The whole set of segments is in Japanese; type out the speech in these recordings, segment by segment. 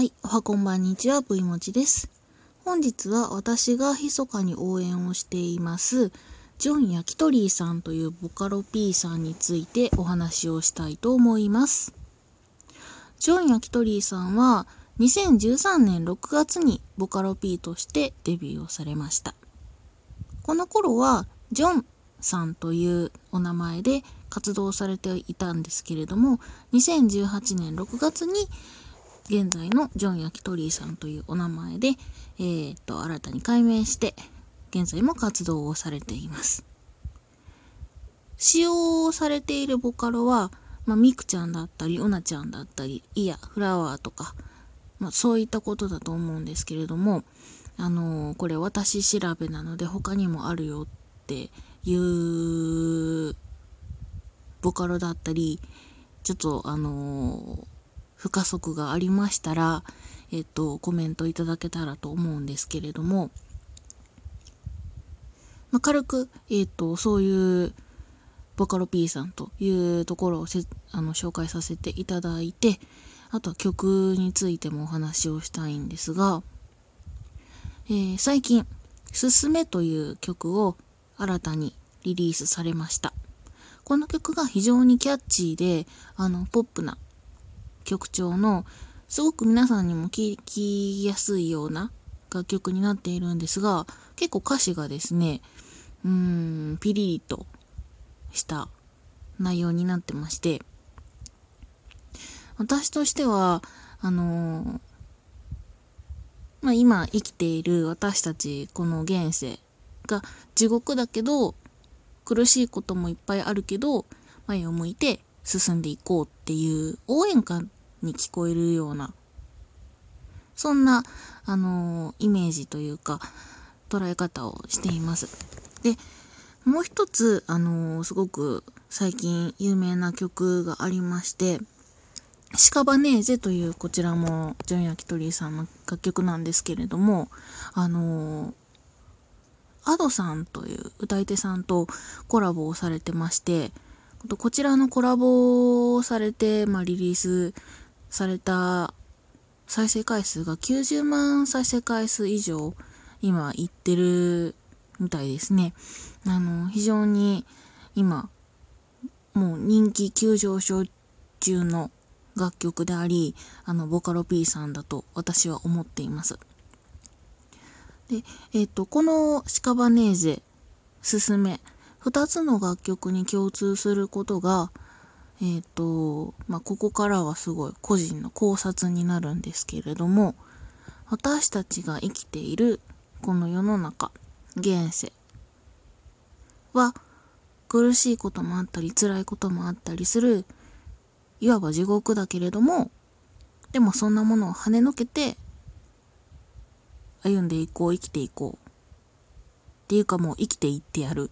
はい、おはこんばんにちは、V もちです。本日は私が密かに応援をしています、ジョン・ヤキトリーさんというボカロ P さんについてお話をしたいと思います。ジョン・ヤキトリーさんは2013年6月にボカロ P としてデビューをされました。この頃はジョンさんというお名前で活動されていたんですけれども、2018年6月に現在のジョン・ヤキトリーさんというお名前で、えー、っと、新たに改名して、現在も活動をされています。使用されているボカロは、まあ、ミクちゃんだったり、オナちゃんだったり、イヤ、フラワーとか、まあ、そういったことだと思うんですけれども、あのー、これ私調べなので他にもあるよっていうボカロだったり、ちょっとあのー、不可足がありましたら、えっと、コメントいただけたらと思うんですけれども、まあ、軽く、えっと、そういうボカロ P さんというところをせあの紹介させていただいて、あとは曲についてもお話をしたいんですが、えー、最近、すすめという曲を新たにリリースされました。この曲が非常にキャッチーで、あの、ポップな曲調のすごく皆さんにも聴きやすいような楽曲になっているんですが結構歌詞がですねうーんピリリとした内容になってまして私としてはあのー、まあ、今生きている私たちこの現世が地獄だけど苦しいこともいっぱいあるけど前を向いて進んでいこうっていう応援歌に聞こえるような、そんな、あのー、イメージというか、捉え方をしています。で、もう一つ、あのー、すごく最近有名な曲がありまして、シカバネーゼというこちらもジョン・ヤキトリーさんの楽曲なんですけれども、あのー、アドさんという歌い手さんとコラボをされてまして、こちらのコラボをされて、まあ、リリースされた再生回数が90万再生回数以上今いってるみたいですね。あの、非常に今、もう人気急上昇中の楽曲であり、あの、ボカロ P さんだと私は思っています。で、えっ、ー、と、このシカバネーゼ、すすめ、二つの楽曲に共通することが、えっ、ー、と、まあ、ここからはすごい個人の考察になるんですけれども、私たちが生きているこの世の中、現世は苦しいこともあったり辛いこともあったりする、いわば地獄だけれども、でもそんなものを跳ねのけて歩んでいこう、生きていこう。っていうかもう生きていってやる。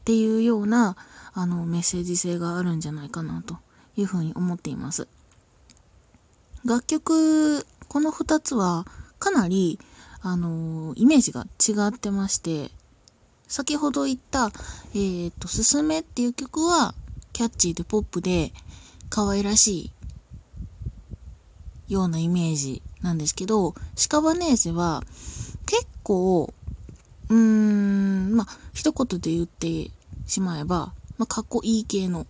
っていうようなあのメッセージ性があるんじゃないかなというふうに思っています。楽曲、この2つはかなりあのイメージが違ってまして、先ほど言った、えっ、と、すすめっていう曲はキャッチーでポップで可愛らしいようなイメージなんですけど、シカバネーゼは結構、うーん、まあ、一言で言ってしまえば、まあ、かっこいい系の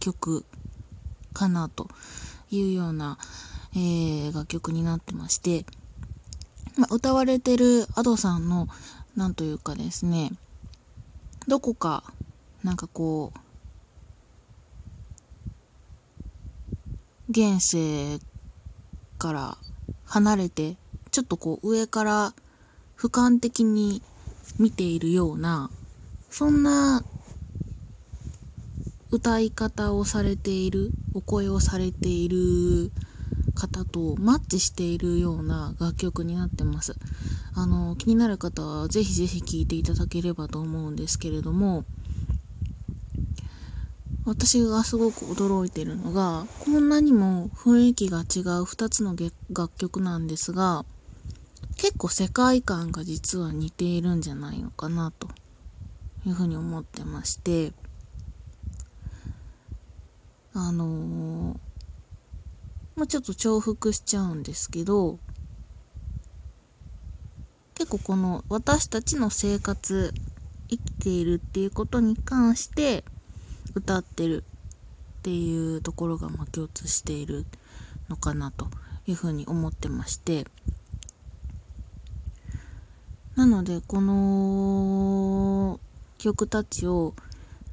曲かなというような、えー、楽曲になってまして、まあ、歌われてる Ado さんの、なんというかですね、どこか、なんかこう、現世から離れて、ちょっとこう上から俯瞰的に見ているような、そんな歌い方をされている、お声をされている方とマッチしているような楽曲になってます。あの、気になる方はぜひぜひ聴いていただければと思うんですけれども、私がすごく驚いてるのが、こんなにも雰囲気が違う2つの楽曲なんですが、結構世界観が実は似ているんじゃないのかなというふうに思ってまして、あのー、まあ、ちょっと重複しちゃうんですけど結構この私たちの生活生きているっていうことに関して歌ってるっていうところがま共通しているのかなというふうに思ってましてなのでこの曲たちを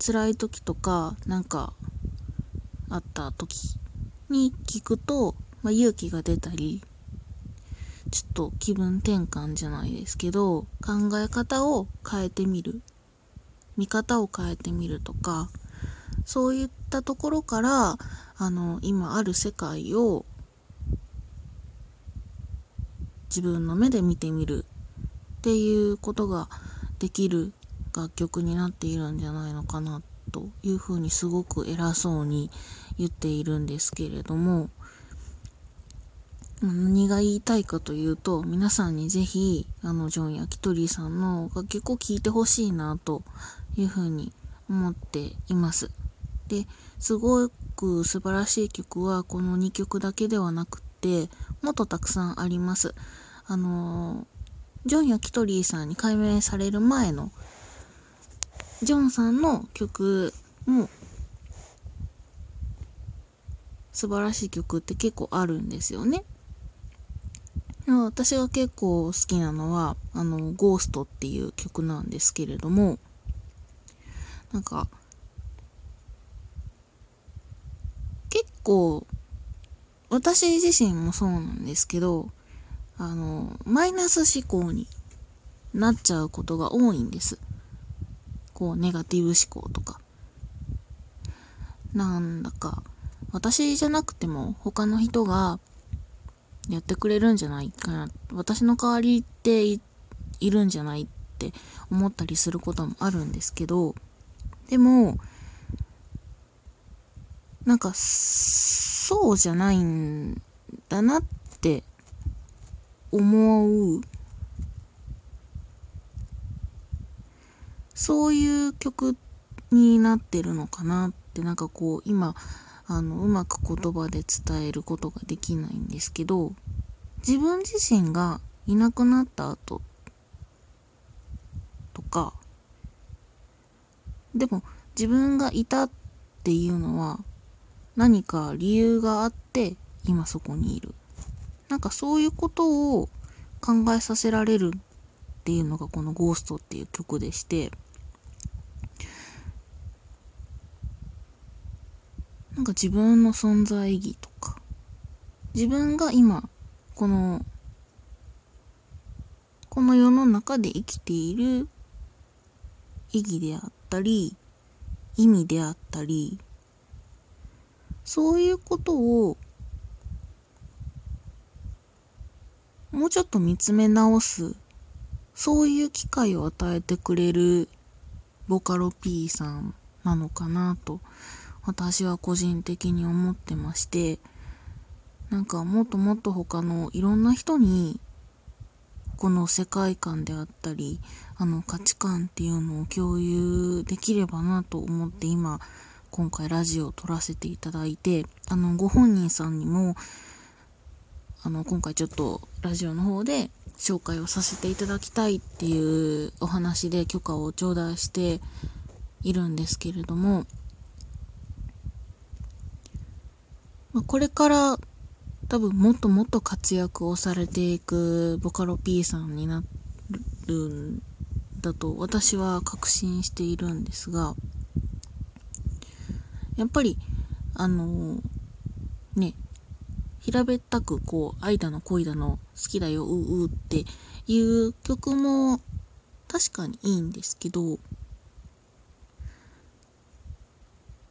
辛い時とかなんかあった時に聞くと、まあ、勇気が出たりちょっと気分転換じゃないですけど考え方を変えてみる。見方を変えてみるとかそういったところからあの今ある世界を自分の目で見てみるっていうことができる楽曲になっているんじゃないのかなというふうにすごく偉そうに言っているんですけれども何が言いたいかというと皆さんにぜひあのジョン・ヤキトリさんの楽曲を聴いてほしいなというふうに思っています。で、すごく素晴らしい曲はこの2曲だけではなくってもっとたくさんあります。あのジョン・ヤキトリーさんに改名される前のジョンさんの曲も素晴らしい曲って結構あるんですよね。私が結構好きなのは、あの、ゴーストっていう曲なんですけれども、なんか、結構、私自身もそうなんですけど、あの、マイナス思考になっちゃうことが多いんです。こう、ネガティブ思考とか。なんだか、私じゃなくても他の人がやってくれるんじゃないかな。私の代わりっているんじゃないって思ったりすることもあるんですけど、でも、なんか、そうじゃないんだなって思う。そういう曲になってるのかなってなんかこう今あのうまく言葉で伝えることができないんですけど自分自身がいなくなった後とかでも自分がいたっていうのは何か理由があって今そこにいる。なんかそういうことを考えさせられるっていうのがこの「ゴーストっていう曲でしてなんか自分の存在意義とか、自分が今、この、この世の中で生きている意義であったり、意味であったり、そういうことを、もうちょっと見つめ直す、そういう機会を与えてくれるボカロ P さんなのかなと私は個人的に思ってましてなんかもっともっと他のいろんな人にこの世界観であったりあの価値観っていうのを共有できればなと思って今今回ラジオを撮らせていただいてあのご本人さんにもあの今回ちょっとラジオの方で紹介をさせていただきたいっていうお話で許可を頂戴しているんですけれどもまあ、これから多分もっともっと活躍をされていくボカロ P さんになるんだと私は確信しているんですがやっぱりあのね平べったくこう愛だの恋だの好きだよううっていう曲も確かにいいんですけど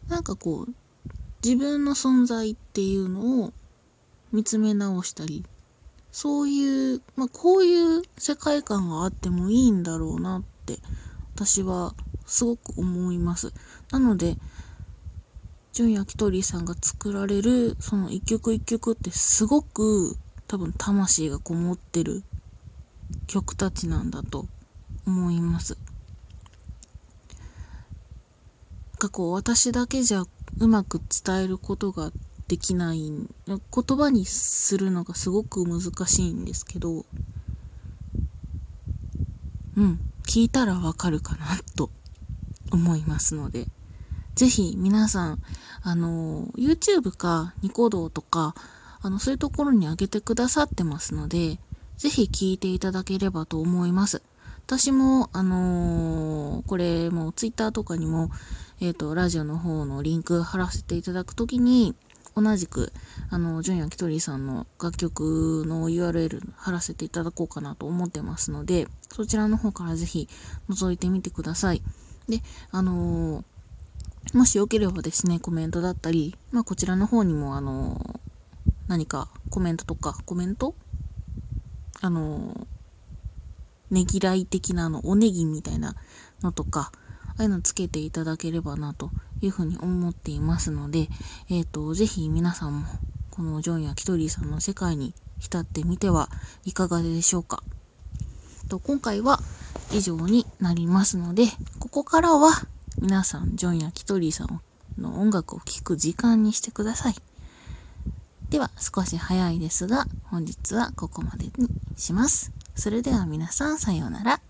なんかこう自分の存在っていうのを見つめ直したり、そういう、まあ、こういう世界観があってもいいんだろうなって私はすごく思います。なので、純焼き鳥さんが作られるその一曲一曲ってすごく多分魂がこもってる曲たちなんだと思います。かこう私だけじゃうまく伝えることができない言葉にするのがすごく難しいんですけどうん聞いたらわかるかなと思いますのでぜひ皆さんあの YouTube かニコ動とかあのそういうところに上げてくださってますのでぜひ聞いていただければと思います。私も、あのー、これも Twitter とかにも、えっ、ー、と、ラジオの方のリンク貼らせていただくときに、同じく、あの、ジョンヤキトリーさんの楽曲の URL 貼らせていただこうかなと思ってますので、そちらの方からぜひ覗いてみてください。で、あのー、もしよければですね、コメントだったり、まあ、こちらの方にも、あのー、何かコメントとか、コメント？あのねぎらい的なの、おネギみたいなのとか、ああいうのつけていただければなというふうに思っていますので、えっ、ー、と、ぜひ皆さんも、このジョンやキトリーさんの世界に浸ってみてはいかがでしょうか。と今回は以上になりますので、ここからは皆さん、ジョンやキトリーさんの音楽を聴く時間にしてください。では、少し早いですが、本日はここまでにします。それでは皆さんさようなら。